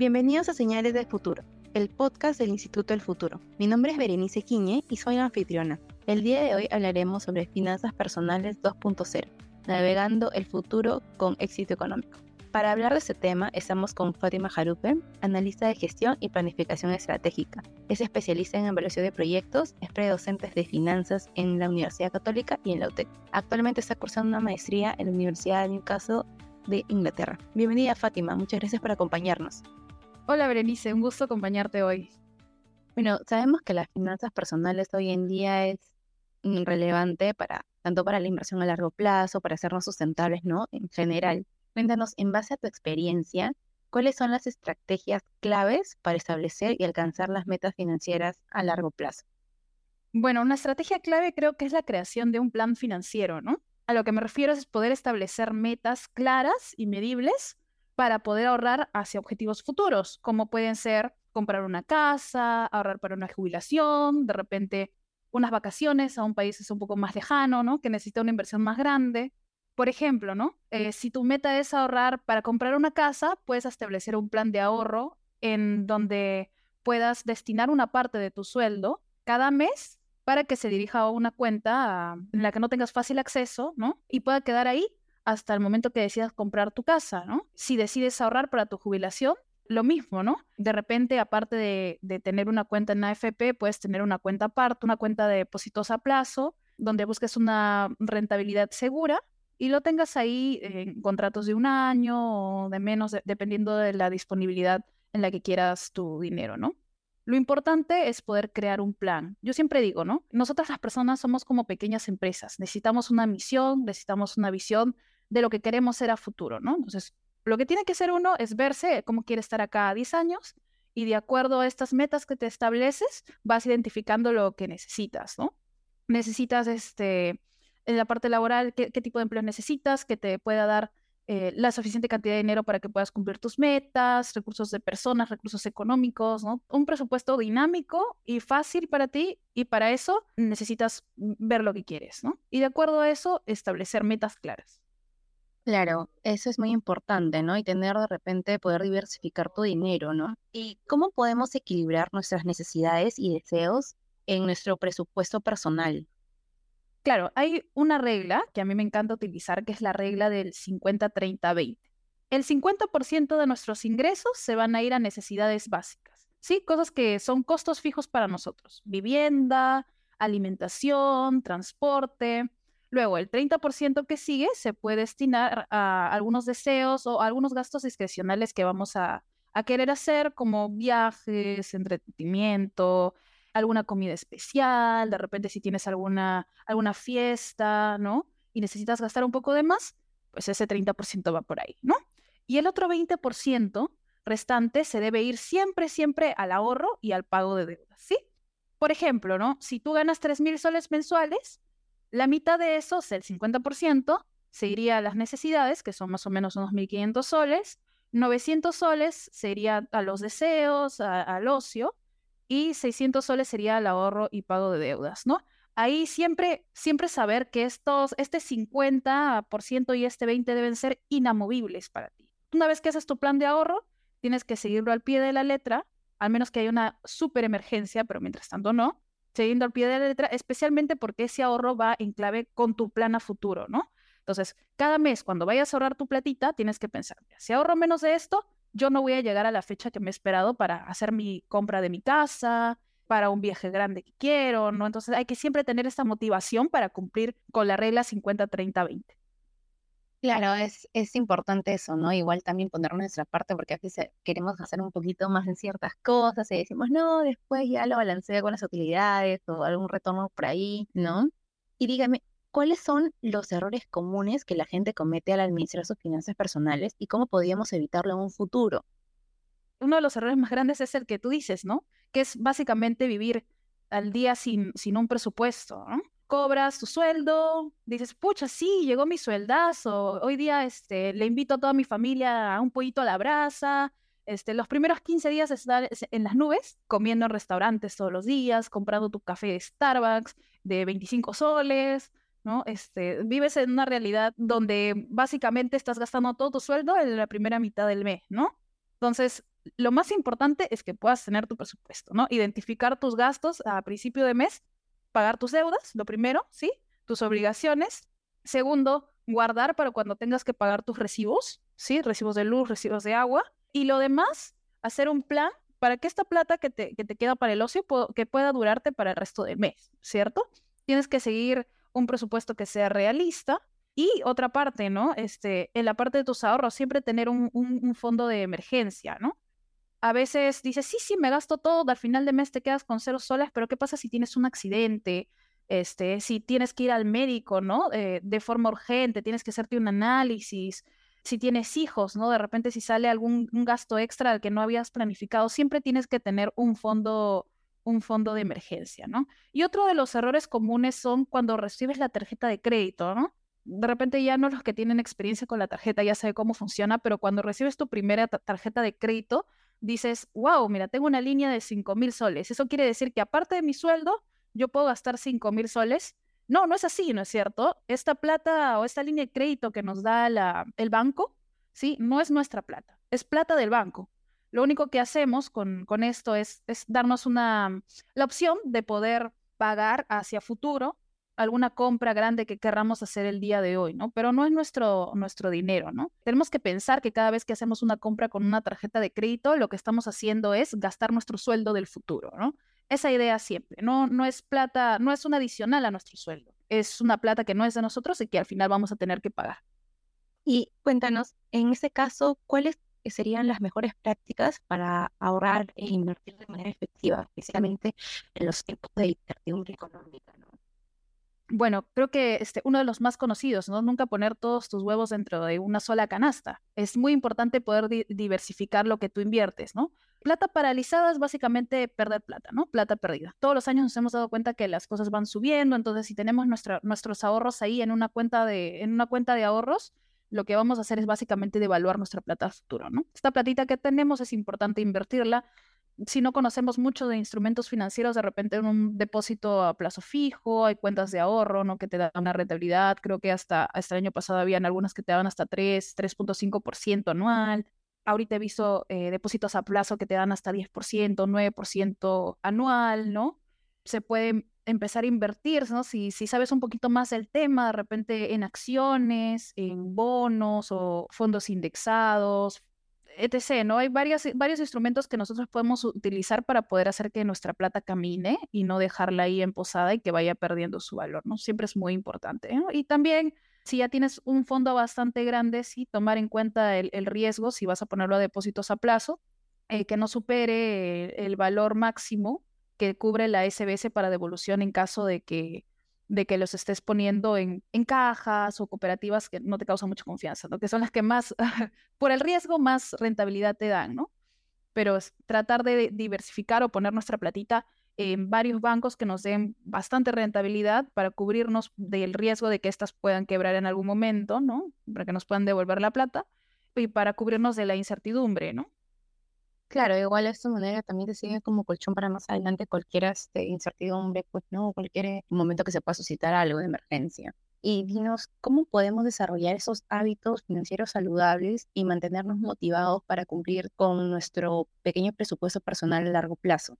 Bienvenidos a Señales del Futuro, el podcast del Instituto del Futuro. Mi nombre es Berenice Quiñe y soy anfitriona. El día de hoy hablaremos sobre finanzas personales 2.0, navegando el futuro con éxito económico. Para hablar de este tema estamos con Fátima Jarupe, analista de gestión y planificación estratégica. Es especialista en evaluación de proyectos, es predocente de finanzas en la Universidad Católica y en la UTEC. Actualmente está cursando una maestría en la Universidad de Newcastle de Inglaterra. Bienvenida Fátima, muchas gracias por acompañarnos. Hola Berenice, un gusto acompañarte hoy. Bueno, sabemos que las finanzas personales hoy en día es relevante para tanto para la inversión a largo plazo, para hacernos sustentables, ¿no? En general. Cuéntanos, en base a tu experiencia, ¿cuáles son las estrategias claves para establecer y alcanzar las metas financieras a largo plazo? Bueno, una estrategia clave creo que es la creación de un plan financiero, ¿no? A lo que me refiero es poder establecer metas claras y medibles para poder ahorrar hacia objetivos futuros, como pueden ser comprar una casa, ahorrar para una jubilación, de repente unas vacaciones a un país un poco más lejano, ¿no? Que necesita una inversión más grande. Por ejemplo, ¿no? Eh, si tu meta es ahorrar para comprar una casa, puedes establecer un plan de ahorro en donde puedas destinar una parte de tu sueldo cada mes para que se dirija a una cuenta en la que no tengas fácil acceso, ¿no? Y pueda quedar ahí hasta el momento que decidas comprar tu casa, ¿no? Si decides ahorrar para tu jubilación, lo mismo, ¿no? De repente, aparte de, tener una cuenta en AFP, puedes tener una cuenta aparte, una cuenta de depósitos a plazo, donde busques una rentabilidad segura y lo tengas ahí en contratos de un año o de menos, dependiendo de la disponibilidad en la que quieras tu dinero, ¿no? Lo importante es poder crear un plan. Yo siempre digo, ¿no? Nosotras las personas somos como pequeñas empresas. Necesitamos una misión, necesitamos una visión de lo que queremos ser a futuro, ¿no? Entonces, lo que tiene que ser uno es verse cómo quiere estar acá a 10 años y de acuerdo a estas metas que te estableces, vas identificando lo que necesitas, ¿no? Necesitas, este, en la parte laboral, qué, qué tipo de empleo necesitas, que te pueda dar eh, la suficiente cantidad de dinero para que puedas cumplir tus metas, recursos de personas, recursos económicos, ¿no? Un presupuesto dinámico y fácil para ti y para eso necesitas ver lo que quieres, ¿no? Y de acuerdo a eso, establecer metas claras. Claro, eso es muy importante, ¿no? Y tener de repente poder diversificar tu dinero, ¿no? ¿Y cómo podemos equilibrar nuestras necesidades y deseos en nuestro presupuesto personal? Claro, hay una regla que a mí me encanta utilizar, que es la regla del 50-30-20. El 50% de nuestros ingresos se van a ir a necesidades básicas, ¿sí? Cosas que son costos fijos para nosotros. Vivienda, alimentación, transporte. Luego, el 30% que sigue se puede destinar a algunos deseos o algunos gastos discrecionales que vamos a, a querer hacer, como viajes, entretenimiento, alguna comida especial, de repente si tienes alguna, alguna fiesta, ¿no? Y necesitas gastar un poco de más, pues ese 30% va por ahí, ¿no? Y el otro 20% restante se debe ir siempre, siempre al ahorro y al pago de deudas, ¿sí? Por ejemplo, ¿no? Si tú ganas 3.000 soles mensuales, la mitad de esos, el 50%, se iría a las necesidades, que son más o menos unos 1.500 soles, 900 soles se iría a los deseos, al ocio, y 600 soles sería el ahorro y pago de deudas, ¿no? Ahí siempre, siempre saber que estos, este 50% y este 20% deben ser inamovibles para ti. Una vez que haces tu plan de ahorro, tienes que seguirlo al pie de la letra, al menos que haya una super emergencia, pero mientras tanto no, siguiendo al pie de la letra, especialmente porque ese ahorro va en clave con tu plan a futuro, ¿no? Entonces, cada mes cuando vayas a ahorrar tu platita, tienes que pensar, si ahorro menos de esto, yo no voy a llegar a la fecha que me he esperado para hacer mi compra de mi casa, para un viaje grande que quiero, ¿no? Entonces hay que siempre tener esta motivación para cumplir con la regla 50-30-20. Claro, es, es importante eso, ¿no? Igual también poner nuestra parte porque a veces queremos hacer un poquito más en ciertas cosas y decimos, no, después ya lo balanceo con las utilidades o algún retorno por ahí, ¿no? Y dígame, ¿Cuáles son los errores comunes que la gente comete al administrar sus finanzas personales y cómo podríamos evitarlo en un futuro? Uno de los errores más grandes es el que tú dices, ¿no? Que es básicamente vivir al día sin, sin un presupuesto, ¿no? Cobras tu sueldo, dices, pucha, sí, llegó mi sueldazo, hoy día este, le invito a toda mi familia a un pollito a la brasa, este, los primeros 15 días estar en las nubes, comiendo en restaurantes todos los días, comprando tu café de Starbucks de 25 soles, ¿no? Este, vives en una realidad donde básicamente estás gastando todo tu sueldo en la primera mitad del mes, ¿no? Entonces, lo más importante es que puedas tener tu presupuesto, ¿no? Identificar tus gastos a principio de mes, pagar tus deudas, lo primero, ¿sí? Tus obligaciones. Segundo, guardar para cuando tengas que pagar tus recibos, ¿sí? Recibos de luz, recibos de agua. Y lo demás, hacer un plan para que esta plata que te, que te queda para el ocio que pueda durarte para el resto del mes, ¿cierto? Tienes que seguir un presupuesto que sea realista. Y otra parte, ¿no? Este, en la parte de tus ahorros, siempre tener un, un fondo de emergencia, ¿no? a veces dices, sí, sí, me gasto todo, al final de mes te quedas con cero soles, pero ¿qué pasa si tienes un accidente? Este, si tienes que ir al médico, ¿no? Eh, de forma urgente, tienes que hacerte un análisis, si tienes hijos, ¿no? De repente si sale algún gasto extra al que no habías planificado, siempre tienes que tener un fondo, un fondo de emergencia, ¿no? Y otro de los errores comunes son cuando recibes la tarjeta de crédito, ¿no? De repente ya no los que tienen experiencia con la tarjeta ya saben cómo funciona, pero cuando recibes tu primera tarjeta de crédito, dices, wow, mira, tengo una línea de 5 mil soles. Eso quiere decir que aparte de mi sueldo, yo puedo gastar 5 mil soles. No, no es así, ¿no es cierto? Esta plata o esta línea de crédito que nos da el banco, ¿sí? No es nuestra plata, es plata del banco. Lo único que hacemos con, con esto es, es darnos una, la opción de poder pagar hacia futuro alguna compra grande que querramos hacer el día de hoy, ¿no? Pero no es nuestro, nuestro dinero, ¿no? Tenemos que pensar que cada vez que hacemos una compra con una tarjeta de crédito, lo que estamos haciendo es gastar nuestro sueldo del futuro, ¿no? Esa idea siempre, no, no es plata, no es un adicional a nuestro sueldo, es una plata que no es de nosotros y que al final vamos a tener que pagar. Y cuéntanos, en ese caso, ¿cuáles serían las mejores prácticas para ahorrar e invertir de manera efectiva, especialmente en los tiempos de incertidumbre económica? ¿no? bueno, creo que este, uno de los más conocidos, ¿no? Nunca poner todos tus huevos dentro de una sola canasta. Es muy importante poder diversificar lo que tú inviertes, ¿no? Plata paralizada es básicamente perder plata, ¿no? Plata perdida. Todos los años nos hemos dado cuenta que las cosas van subiendo, entonces si tenemos nuestros ahorros ahí en una cuenta de, en una cuenta de ahorros, lo que vamos a hacer es básicamente devaluar nuestra plata futuro, ¿no? Esta platita que tenemos es importante invertirla si no conocemos mucho de instrumentos financieros, de repente en un depósito a plazo fijo, hay cuentas de ahorro, ¿no? Que te dan una rentabilidad. Creo que hasta, hasta el año pasado habían algunas que te daban hasta 3, 3.5% anual. Ahorita he visto eh, depósitos a plazo que te dan hasta 10%, 9% anual, ¿no? Se puede empezar a invertir, ¿no? Si, si sabes un poquito más del tema, de repente en acciones, en bonos o fondos indexados, etc., ¿no? Hay varios instrumentos que nosotros podemos utilizar para poder hacer que nuestra plata camine y no dejarla ahí en posada y que vaya perdiendo su valor, ¿no? Siempre es muy importante, Y también, si ya tienes un fondo bastante grande, sí, tomar en cuenta el, riesgo, si vas a ponerlo a depósitos a plazo, eh, que no supere el valor máximo que cubre la SBS para devolución en caso de que de que los estés poniendo en, en, cajas o cooperativas que no te causan mucha confianza, ¿no? Que son las que más, por el riesgo, más rentabilidad te dan, ¿no? Pero es tratar de diversificar o poner nuestra platita en varios bancos que nos den bastante rentabilidad para cubrirnos del riesgo de que éstas puedan quebrar en algún momento, ¿no? Para que nos puedan devolver la plata y para cubrirnos de la incertidumbre, ¿no? Claro, igual de esta manera también te sirve como colchón para más adelante cualquier este, incertidumbre, pues no, cualquier momento que se pueda suscitar algo de emergencia. Y dinos, ¿cómo podemos desarrollar esos hábitos financieros saludables y mantenernos motivados para cumplir con nuestro pequeño presupuesto personal a largo plazo?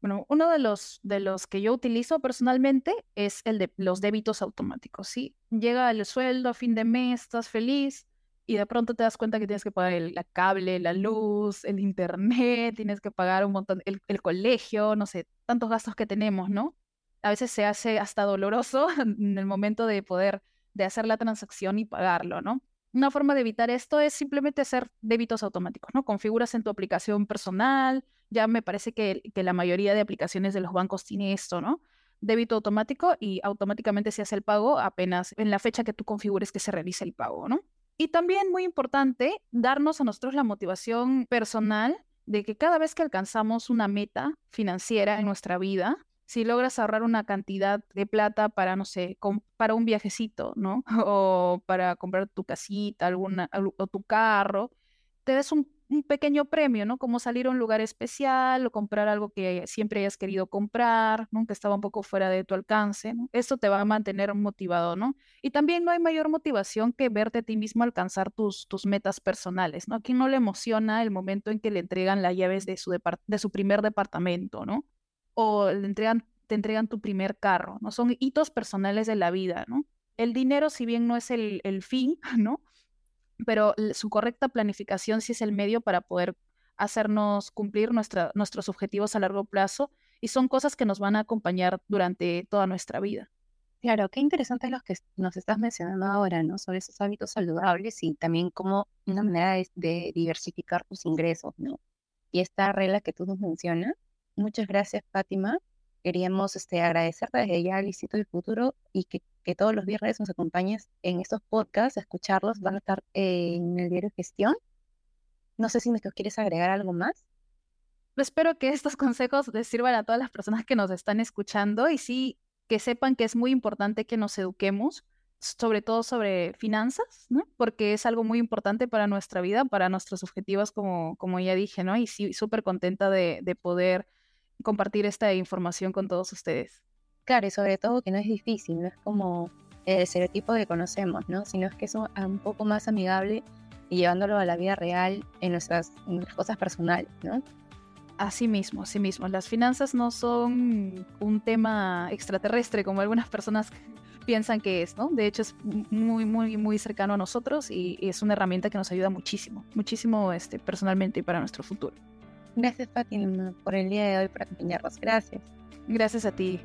Bueno, uno de los, de los que yo utilizo personalmente es el de los débitos automáticos, ¿sí? Llega el sueldo a fin de mes, estás feliz, y de pronto te das cuenta que tienes que pagar el la cable, la luz, el internet, tienes que pagar un montón, el, el, colegio, no sé, tantos gastos que tenemos, ¿no? A veces se hace hasta doloroso en el momento de poder, de hacer la transacción y pagarlo, ¿no? Una forma de evitar esto es simplemente hacer débitos automáticos, ¿no? Configuras en tu aplicación personal, ya me parece que, que la mayoría de aplicaciones de los bancos tiene esto, ¿no? Débito automático y automáticamente se hace el pago apenas en la fecha que tú configures que se realice el pago, ¿no? Y también muy importante, darnos a nosotros la motivación personal de que cada vez que alcanzamos una meta financiera en nuestra vida, si logras ahorrar una cantidad de plata para, no sé, para un viajecito, ¿no? O para comprar tu casita, alguna, o tu carro, te des un un pequeño premio, ¿no? Como salir a un lugar especial o comprar algo que siempre hayas querido comprar, ¿no? Que estaba un poco fuera de tu alcance, ¿no? Esto te va a mantener motivado, ¿no? Y también no hay mayor motivación que verte a ti mismo alcanzar tus, tus metas personales, ¿no? A quien no le emociona el momento en que le entregan las llaves de su, de su primer departamento, ¿no? O le entregan, te entregan tu primer carro, ¿no? Son hitos personales de la vida, ¿no? El dinero, si bien no es el, el fin, ¿no? Pero su correcta planificación sí es el medio para poder hacernos cumplir nuestra, nuestros objetivos a largo plazo y son cosas que nos van a acompañar durante toda nuestra vida. Claro, qué interesante lo que nos estás mencionando ahora, ¿no? Sobre esos hábitos saludables y también como una manera de, diversificar tus ingresos, ¿no? Y esta regla que tú nos mencionas. Muchas gracias, Fátima queríamos este, agradecerte desde ya Instituto del Futuro y que, todos los viernes nos acompañes en estos podcasts, a escucharlos, van a estar en el diario Gestión. No sé si nos quieres agregar algo más. Espero que estos consejos les sirvan a todas las personas que nos están escuchando y sí que sepan que es muy importante que nos eduquemos, sobre todo sobre finanzas, ¿no? Porque es algo muy importante para nuestra vida, para nuestros objetivos, como, como ya dije, ¿no? Y sí, súper contenta de poder compartir esta información con todos ustedes. Claro, y sobre todo que no es difícil, no es como el estereotipo que conocemos, ¿no? Sino es que es un poco más amigable y llevándolo a la vida real en nuestras, cosas personales, ¿no? Así mismo, así mismo. Las finanzas no son un tema extraterrestre como algunas personas piensan que es, ¿no? De hecho es muy, muy, muy cercano a nosotros y, es una herramienta que nos ayuda muchísimo, muchísimo este, personalmente y para nuestro futuro. Gracias, Fátima, por el día de hoy, por acompañarnos. Gracias. Gracias a ti.